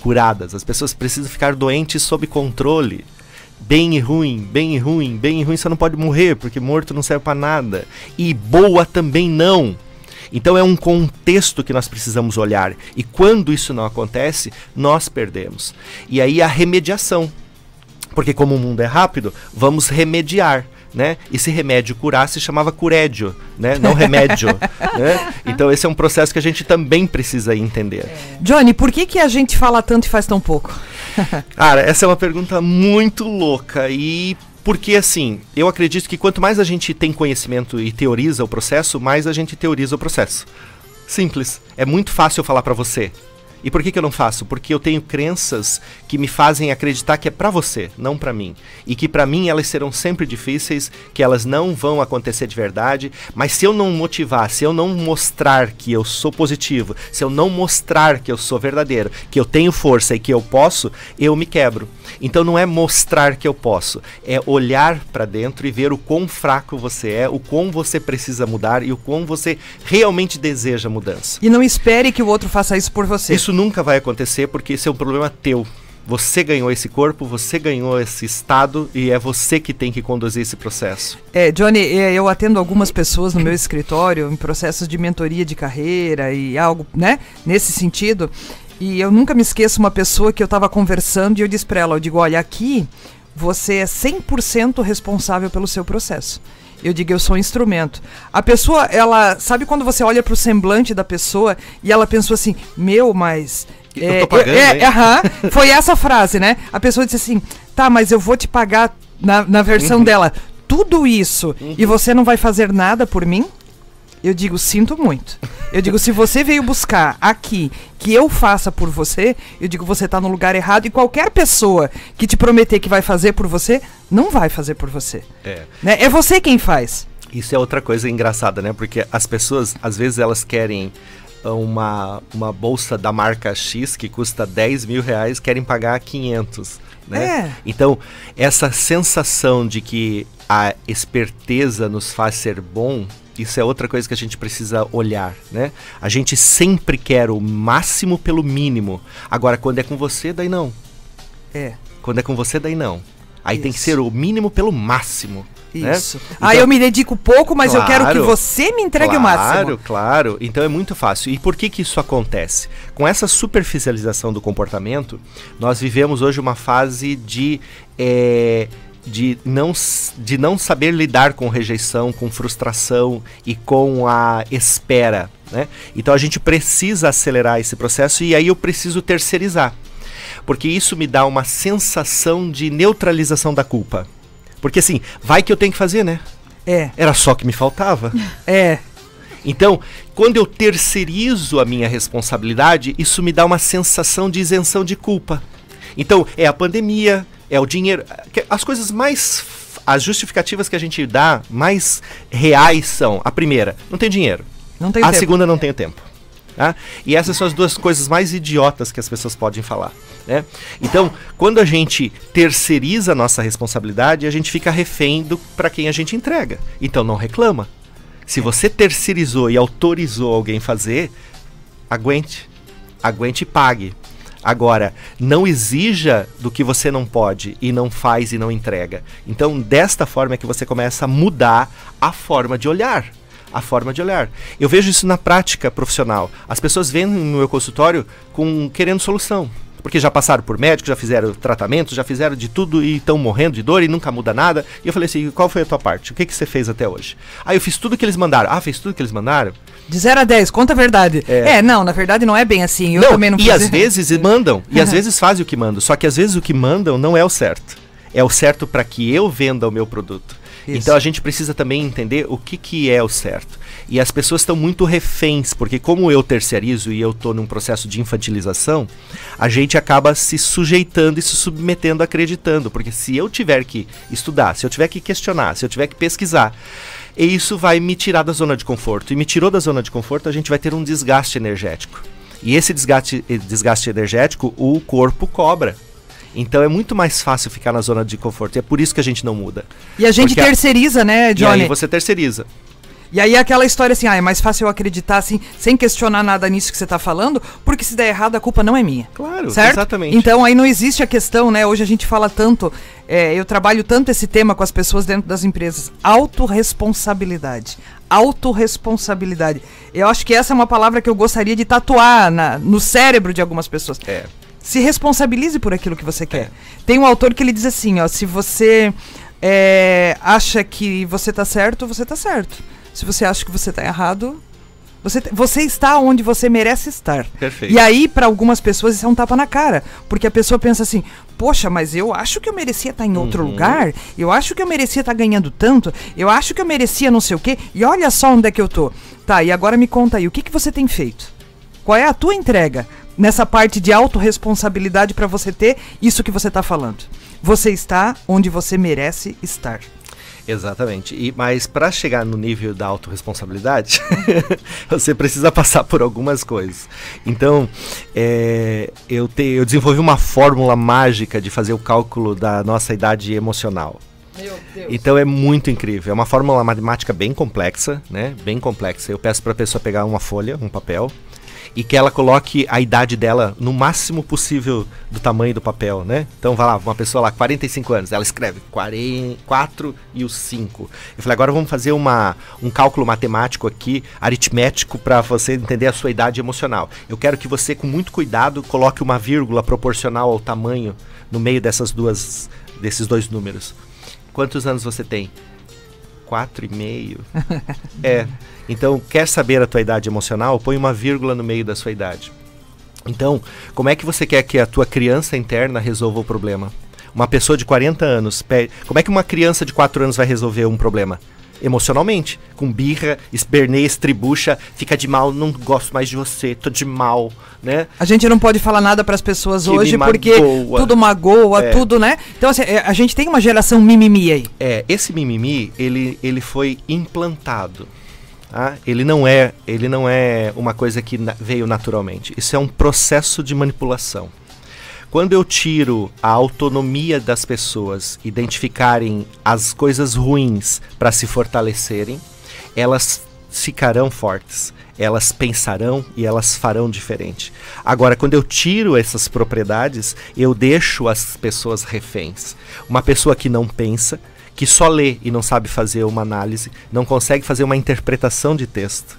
curadas. As pessoas precisam ficar doentes sob controle bem e ruim, bem e ruim, bem e ruim, você não pode morrer, porque morto não serve para nada. E boa também não. Então é um contexto que nós precisamos olhar. E quando isso não acontece, nós perdemos. E aí a remediação. Porque como o mundo é rápido, vamos remediar. Né? Esse remédio curar se chamava curédio, né? Não remédio. [laughs] né? Então esse é um processo que a gente também precisa entender. Johnny, por que, que a gente fala tanto e faz tão pouco? [laughs] Cara, essa é uma pergunta muito louca e porque assim, eu acredito que quanto mais a gente tem conhecimento e teoriza o processo, mais a gente teoriza o processo. Simples. É muito fácil falar para você. E por que, que eu não faço? Porque eu tenho crenças que me fazem acreditar que é para você, não para mim. E que para mim elas serão sempre difíceis, que elas não vão acontecer de verdade. Mas se eu não motivar, se eu não mostrar que eu sou positivo, se eu não mostrar que eu sou verdadeiro, que eu tenho força e que eu posso, eu me quebro. Então não é mostrar que eu posso, é olhar para dentro e ver o quão fraco você é, o quão você precisa mudar e o quão você realmente deseja mudança. E não espere que o outro faça isso por você. Isso nunca vai acontecer porque esse é um problema teu. Você ganhou esse corpo, você ganhou esse estado e é você que tem que conduzir esse processo. É, Johnny, é, eu atendo algumas pessoas no meu escritório em processos de mentoria de carreira e algo, né, nesse sentido. E eu nunca me esqueço uma pessoa que eu estava conversando e eu disse para ela, eu digo, olha, aqui você é 100% responsável pelo seu processo. Eu digo, eu sou um instrumento. A pessoa, ela. Sabe quando você olha pro semblante da pessoa e ela pensou assim, meu, mas. É, eu tô pagando, é, é, aham, foi essa frase, né? A pessoa disse assim, tá, mas eu vou te pagar na, na versão uhum. dela tudo isso uhum. e você não vai fazer nada por mim? Eu digo, sinto muito. Eu digo, se você veio buscar aqui que eu faça por você, eu digo, você está no lugar errado. E qualquer pessoa que te prometer que vai fazer por você, não vai fazer por você. É. Né? É você quem faz. Isso é outra coisa engraçada, né? Porque as pessoas, às vezes, elas querem uma, uma bolsa da marca X que custa 10 mil reais, querem pagar 500 Né? É. Então, essa sensação de que a esperteza nos faz ser bom, isso é outra coisa que a gente precisa olhar, né? A gente sempre quer o máximo pelo mínimo. Agora, quando é com você, daí não. É. Quando é com você, daí não. Aí tem que Isso. ser o mínimo pelo máximo. né? Isso. Então- Aí eu me dedico pouco, mas eu quero que Claro. você me entregue claro, o máximo. Claro, Então é muito fácil. E por que que isso acontece? Com essa superficialização do comportamento, nós vivemos hoje uma fase de eh, de não, de não saber lidar com rejeição, com frustração e com a espera. Né? Então a gente precisa acelerar esse processo e aí eu preciso terceirizar. Porque isso me dá uma sensação de neutralização da culpa. Porque assim, vai que eu tenho que fazer, né? É, Era só que me faltava. [laughs] é. Então, quando eu terceirizo a minha responsabilidade, isso me dá uma sensação de isenção de culpa. Então, é a pandemia, é o dinheiro. As coisas mais. As justificativas que a gente dá mais reais são: a primeira, não tem dinheiro. Não tem a tempo. segunda, não tenho tempo. Tá? E essas são as duas coisas mais idiotas que as pessoas podem falar. Né? Então, quando a gente terceiriza a nossa responsabilidade, a gente fica refém para quem a gente entrega. Então, não reclama. Se você terceirizou e autorizou alguém fazer, aguente. Aguente e pague. Agora, não exija do que você não pode e não faz e não entrega. Então, desta forma é que você começa a mudar a forma de olhar. A forma de olhar. Eu vejo isso na prática profissional. As pessoas vêm no meu consultório com querendo solução. Porque já passaram por médico, já fizeram tratamento, já fizeram de tudo e estão morrendo de dor e nunca muda nada. E eu falei assim: qual foi a tua parte? O que, que você fez até hoje? Ah, eu fiz tudo que eles mandaram. Ah, fez tudo que eles mandaram? De 0 a 10, conta a verdade. É. É, não, na verdade não é bem assim. Eu não, também não e às vezes mandam, e às vezes fazem o que mandam. Só que às vezes o que mandam não é o certo. É o certo para que eu venda o meu produto. Isso. Então a gente precisa também entender o que, que é o certo. E as pessoas estão muito reféns, porque como eu terceirizo e eu estou num processo de infantilização, a gente acaba se sujeitando e se submetendo, acreditando. Porque se eu tiver que estudar, se eu tiver que questionar, se eu tiver que pesquisar, e isso vai me tirar da zona de conforto. E me tirou da zona de conforto, a gente vai ter um desgaste energético. E esse desgaste, eh, desgaste energético, o corpo cobra. Então é muito mais fácil ficar na zona de conforto. E é por isso que a gente não muda. E a gente Porque terceiriza, né, E Johnny? aí você terceiriza. E aí aquela história assim, ah, é mais fácil eu acreditar assim, sem questionar nada nisso que você tá falando, porque se der errado a culpa não é minha. Claro, certo? exatamente. Então aí não existe a questão, né? Hoje a gente fala tanto, é, eu trabalho tanto esse tema com as pessoas dentro das empresas, autorresponsabilidade. Autorresponsabilidade. Eu acho que essa é uma palavra que eu gostaria de tatuar na- no cérebro de algumas pessoas. É. Se responsabilize por aquilo que você quer. Tem um autor que ele diz assim, ó, se você é, acha que você tá certo, você tá certo. Se você acha que você tá errado, você, você está onde você merece estar. Perfeito. E aí, para algumas pessoas, isso é um tapa na cara. Porque a pessoa pensa assim, poxa, mas eu acho que eu merecia estar em outro Uhum. lugar, eu acho que eu merecia estar ganhando tanto, eu acho que eu merecia não sei o quê, e olha só onde é que eu tô. Tá, e agora me conta aí, o que, que você tem feito? Qual é a tua entrega nessa parte de autorresponsabilidade para você ter isso que você está falando? Você está onde você merece estar. Exatamente. E, mas para chegar no nível da autorresponsabilidade, [laughs] você precisa passar por algumas coisas. Então, é, eu, te, eu desenvolvi uma fórmula mágica de fazer o cálculo da nossa idade emocional. Então é muito incrível. É uma fórmula matemática bem complexa, né? Bem complexa. Eu peço para a pessoa pegar uma folha, um papel, e que ela coloque a idade dela no máximo possível do tamanho do papel, né? Então vai lá, uma pessoa lá, 45 anos, ela escreve 4 e o 5. Eu falei, agora vamos fazer uma, um cálculo matemático aqui, aritmético, para você entender a sua idade emocional. Eu quero que você, com muito cuidado, coloque uma vírgula proporcional ao tamanho no meio dessas duas, desses dois números. Quantos anos você tem? Quatro e meio. [laughs] é. Então, quer saber a tua idade emocional? Põe uma vírgula no meio da sua idade. Então, como é que você quer que a tua criança interna resolva o problema? Uma pessoa de 40 anos, como é que uma criança de 4 anos vai resolver um problema? Emocionalmente, com birra, esperneia, estribucha, fica de mal, não gosto mais de você, tô de mal, né? A gente não pode falar nada para as pessoas Que hoje porque tudo magoa, É. tudo, né? Então, assim, é, a gente tem uma geração mimimi aí. É, esse mimimi, ele, ele foi implantado. Tá? Ele não é, ele não é uma coisa que na- veio naturalmente. Isso é um processo de manipulação. Quando eu tiro a autonomia das pessoas identificarem as coisas ruins para se fortalecerem, elas ficarão fortes elas pensarão e elas farão diferente. Agora, quando eu tiro essas propriedades, eu deixo as pessoas reféns. Uma pessoa que não pensa, que só lê e não sabe fazer uma análise, não consegue fazer uma interpretação de texto.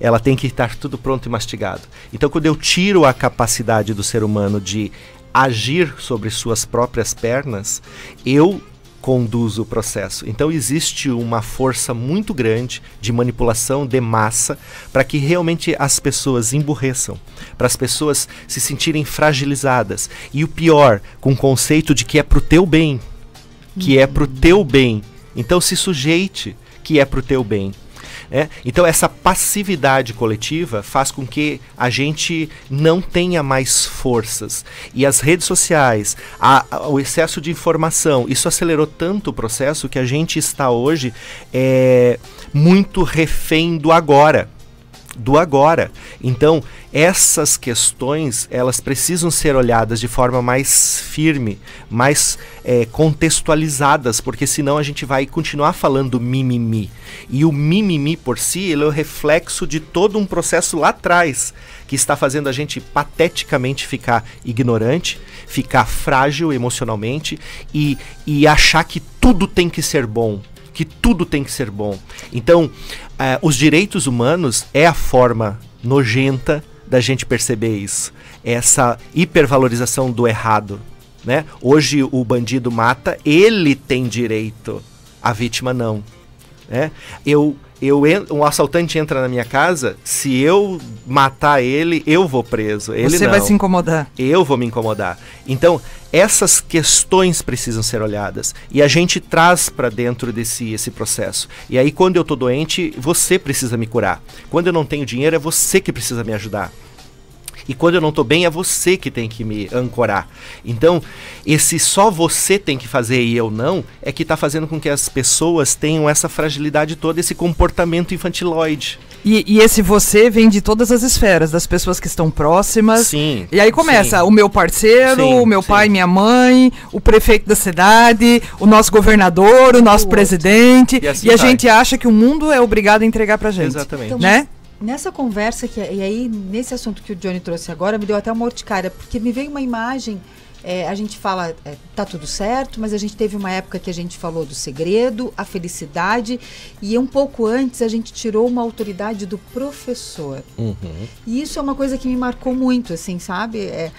Ela tem que estar tudo pronto e mastigado. Então, quando eu tiro a capacidade do ser humano de agir sobre suas próprias pernas, eu conduz o processo. Então existe uma força muito grande de manipulação de massa para que realmente as pessoas emburreçam, para as pessoas se sentirem fragilizadas. E o pior, com o conceito de que é pro teu bem, que é pro teu bem. Então se sujeite que é pro teu bem. É? Então, essa passividade coletiva faz com que a gente não tenha mais forças. E as redes sociais, a, a, o excesso de informação, isso acelerou tanto o processo que a gente está hoje é, muito refém do agora do agora. Então, essas questões, elas precisam ser olhadas de forma mais firme, mais é, contextualizadas, porque senão a gente vai continuar falando mimimi. E o mimimi por si, ele é o reflexo de todo um processo lá atrás, que está fazendo a gente pateticamente ficar ignorante, ficar frágil emocionalmente e, e achar que tudo tem que ser bom que tudo tem que ser bom. Então, uh, os direitos humanos é a forma nojenta da gente perceber isso. Essa hipervalorização do errado. Né? Hoje o bandido mata, ele tem direito, a vítima não. Né? Eu eu um assaltante entra na minha casa, se eu matar ele, eu vou preso. Ele Você não. vai se incomodar. Eu vou me incomodar. Então, essas questões precisam ser olhadas e a gente traz para dentro desse esse processo. E aí quando eu tô doente, você precisa me curar. Quando eu não tenho dinheiro, é você que precisa me ajudar. E quando eu não estou bem, é você que tem que me ancorar. Então, esse só você tem que fazer e eu não, é que está fazendo com que as pessoas tenham essa fragilidade toda, esse comportamento infantiloide. E, e, esse você vem de todas as esferas, das pessoas que estão próximas. Sim. E aí começa sim. o meu parceiro, sim, o meu sim. pai, minha mãe, o prefeito da cidade, o nosso governador, o nosso o presidente. E, assim e a gente acha que o mundo é obrigado a entregar pra gente. Exatamente. Então, né? Nessa conversa, que, e aí nesse assunto que o Johnny trouxe agora, me deu até uma urticária, porque me veio uma imagem. É, a gente fala, é, tá tudo certo, mas a gente teve uma época que a gente falou do segredo, a felicidade, e um pouco antes a gente tirou uma autoridade do professor. Uhum. E isso é uma coisa que me marcou muito, assim, sabe? É,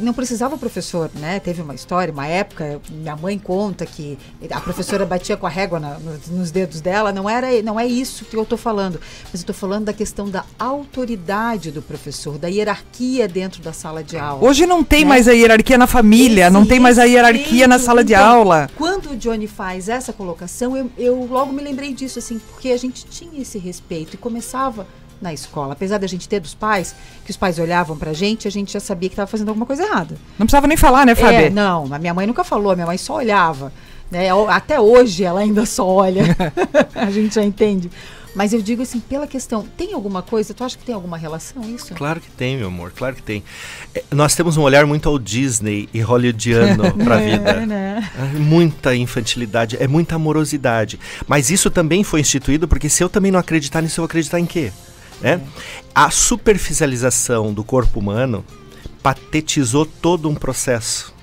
não precisava o professor, né? Teve uma história, uma época, minha mãe conta que a professora batia com a régua na, nos dedos dela. Não era, não é isso que eu estou falando, mas eu estou falando da questão da autoridade do professor, da hierarquia dentro da sala de aula. Hoje não tem né? mais a hierarquia na família, Esse não tem mais a hierarquia na sala de então, aula. Quando o Johnny faz essa colocação, eu, eu logo me lembrei disso, assim, porque a gente tinha esse respeito e começava na escola. Apesar da gente ter dos pais, que os pais olhavam pra gente, a gente já sabia que estava fazendo alguma coisa errada. Não precisava nem falar, né, Fábio? É, não, a minha mãe nunca falou, a minha mãe só olhava. Né? Até hoje ela ainda só olha. [laughs] [laughs] a gente já entende. Mas eu digo assim, pela questão, tem alguma coisa? Tu acha que tem alguma relação isso? Claro que tem, meu amor, claro que tem. É, nós temos um olhar muito ao Disney e hollywoodiano [laughs] para a vida. É, né? é, muita infantilidade, é muita amorosidade. Mas isso também foi instituído porque se eu também não acreditar nisso, eu vou acreditar em quê? Né? A superficialização do corpo humano patetizou todo um processo.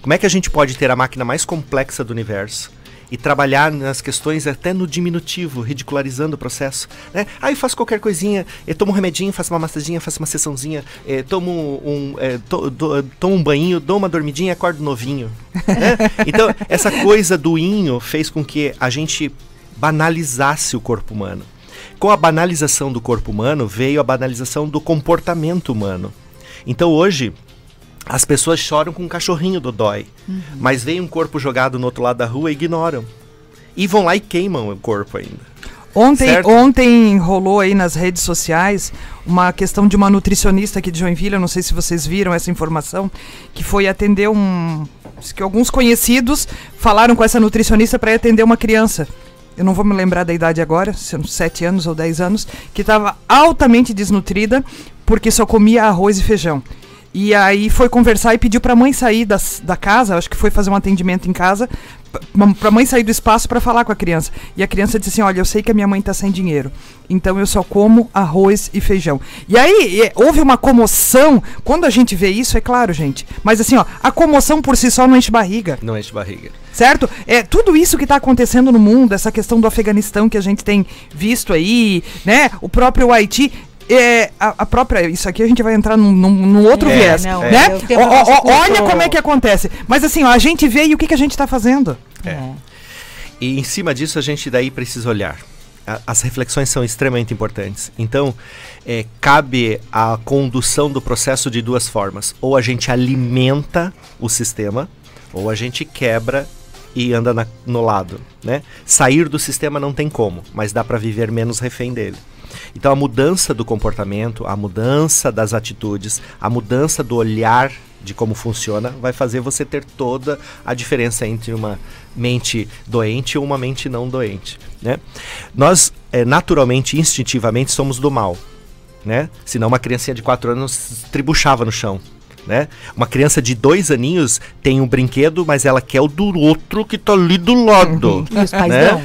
Como é que a gente pode ter a máquina mais complexa do universo e trabalhar nas questões até no diminutivo, ridicularizando o processo? Né? Aí ah, faço qualquer coisinha, eu tomo um remedinho, faço uma massaginha, faço uma sessãozinha, eh, tomo um, eh, to, do, tomo um banho, dou uma dormidinha e acordo novinho. né? [laughs] Então, essa coisa do inho fez com que a gente banalizasse o corpo humano. Com a banalização do corpo humano veio a banalização do comportamento humano. Então hoje as pessoas choram com um cachorrinho do dói, uhum. mas vem um corpo jogado no outro lado da rua e ignoram. E vão lá e queimam o corpo ainda. Ontem, ontem rolou aí nas redes sociais uma questão de uma nutricionista aqui de Joinville, eu não sei se vocês viram essa informação, que foi atender um. que alguns conhecidos falaram com essa nutricionista para atender uma criança eu não vou me lembrar da idade agora, sendo 7 anos ou 10 anos, que estava altamente desnutrida porque só comia arroz e feijão. E aí foi conversar e pediu pra mãe sair das, da casa, acho que foi fazer um atendimento em casa, p- pra mãe sair do espaço pra falar com a criança. E a criança disse assim: Olha, eu sei que a minha mãe tá sem dinheiro, então eu só como arroz e feijão. E aí houve uma comoção. Quando a gente vê isso, é claro, gente. Mas assim, ó, a comoção por si só não enche barriga. Não enche barriga. Certo? É tudo isso que está acontecendo no mundo, essa questão do Afeganistão que a gente tem visto aí, né? O próprio Haiti. É, a, a própria. Isso aqui a gente vai entrar num, num- num outro É, viés. não, né? é, o ó, culto- olha como é que acontece. Mas assim, ó, a gente vê e o que, que a gente está fazendo. É. E em cima disso a gente daí precisa olhar. A- As reflexões são extremamente importantes. Então, é, cabe a condução do processo de duas formas. Ou a gente alimenta o sistema, ou a gente quebra e anda na- no lado. Né? Sair do sistema não tem como, mas dá para viver menos refém dele. Então, a mudança do comportamento, a mudança das atitudes, a mudança do olhar de como funciona, vai fazer você ter toda a diferença entre uma mente doente ou uma mente não doente. Né? Nós, eh, naturalmente, instintivamente, somos do mal. Né? Senão, uma criancinha de 4 anos tribuchava no chão. Né? Uma criança de dois aninhos tem um brinquedo, mas ela quer o do outro que tá ali do lado. E os pais Né? não?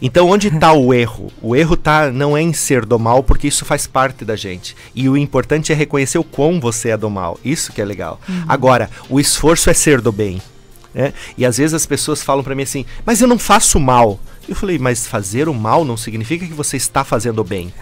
Então, onde está o erro? O erro tá não é em ser do mal, porque isso faz parte da gente. E o importante é reconhecer o quão você é do mal. Isso que é legal. Agora, o esforço é ser do bem. né? E às vezes as pessoas falam para mim assim, mas eu não faço mal. Eu falei, mas fazer o mal não significa que você está fazendo o bem.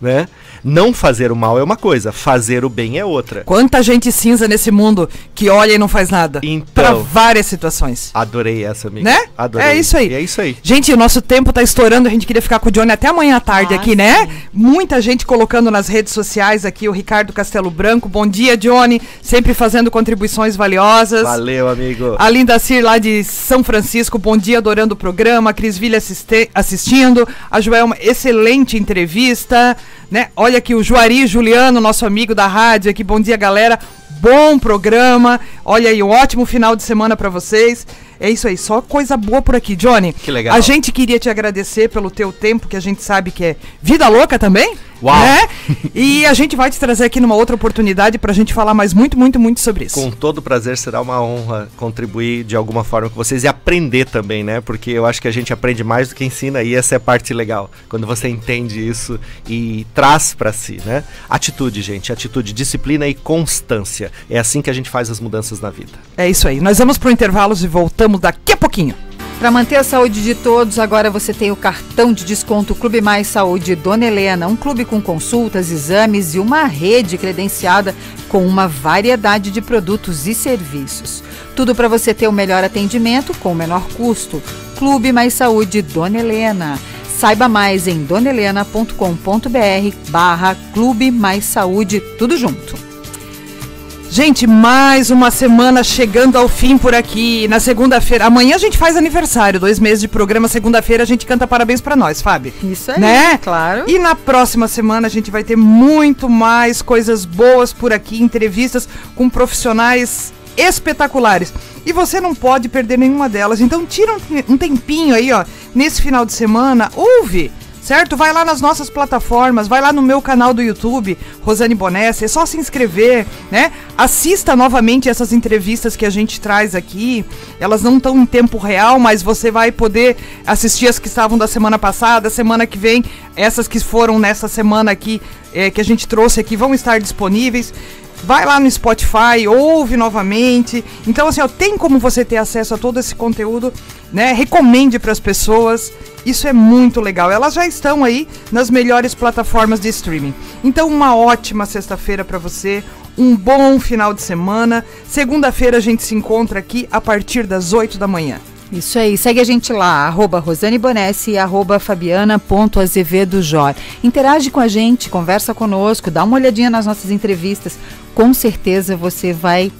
Né? Não fazer o mal é uma coisa, fazer o bem é outra. Quanta gente cinza nesse mundo que olha e não faz nada. Então. Para várias situações. Adorei essa, amiga. Né? Adorei. É isso aí. É isso aí. Gente, o nosso tempo tá estourando, a gente queria ficar com o Johnny até amanhã à tarde Ah, aqui, né? sim. Muita gente colocando nas redes sociais aqui, o Ricardo Castelo Branco. Bom dia, Johnny. Sempre fazendo contribuições valiosas. Valeu, amigo. A Linda Cir lá de São Francisco, bom dia, adorando o programa. A Cris assiste- assistindo. A Joelma, excelente entrevista. Né? Olha aqui o Juari Juliano, nosso amigo da rádio aqui. Bom dia, galera. Bom programa. Olha aí, um ótimo final de semana pra vocês. É isso aí, só coisa boa por aqui, Johnny. Que legal. A gente queria te agradecer pelo teu tempo, que a gente sabe que é vida louca também. Uau. Né? E a gente vai te trazer aqui numa outra oportunidade pra gente falar mais muito, muito, muito sobre isso. Com todo prazer, será uma honra contribuir de alguma forma com vocês e aprender também, né? Porque eu acho que a gente aprende mais do que ensina e essa é a parte legal. Quando você entende isso e traz pra si, né? Atitude, gente, atitude, disciplina e constância. É assim que a gente faz as mudanças na vida. É isso aí. Nós vamos pro intervalo e voltamos daqui a pouquinho. Para manter a saúde de todos, agora você tem o cartão de desconto Clube Mais Saúde Dona Helena, um clube com consultas, exames e uma rede credenciada com uma variedade de produtos e serviços. Tudo para você ter o melhor atendimento com o menor custo. Clube Mais Saúde Dona Helena. Saiba mais em donahelena.com.br barra Clube Mais Saúde, tudo junto. Gente, mais uma semana chegando ao fim por aqui. Na segunda-feira. Amanhã a gente faz aniversário, dois meses de programa. Segunda-feira a gente canta parabéns pra nós, Fábio. Isso aí, né? claro. E na próxima semana a gente vai ter muito mais coisas boas por aqui, entrevistas com profissionais espetaculares. E você não pode perder nenhuma delas. Então tira um, um tempinho aí, ó, nesse final de semana, ouve. Certo? Vai lá nas nossas plataformas, vai lá no meu canal do YouTube, Rosane Bonessa, é só se inscrever, né? Assista novamente essas entrevistas que a gente traz aqui. Elas não estão em tempo real, mas você vai poder assistir as que estavam da semana passada, semana que vem, essas que foram nessa semana aqui, é, que a gente trouxe aqui, vão estar disponíveis. Vai lá no Spotify, ouve novamente. Então, assim, ó, tem como você ter acesso a todo esse conteúdo, né? Recomende para as pessoas. Isso é muito legal. Elas já estão aí nas melhores plataformas de streaming. Então, uma ótima sexta-feira para você. Um bom final de semana. Segunda-feira a gente se encontra aqui a partir das 8 da manhã. Isso aí, segue a gente lá, arroba Rosane Bonessi e arroba fabiana.azevedojor. Interage com a gente, conversa conosco, dá uma olhadinha nas nossas entrevistas. Com certeza você vai,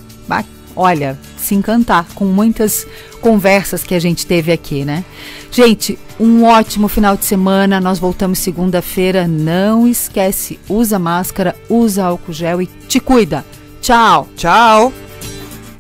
olha, se encantar com muitas conversas que a gente teve aqui, né? Gente, um ótimo final de semana. Nós voltamos segunda-feira. Não esquece, usa máscara, usa álcool gel e te cuida. Tchau! Tchau!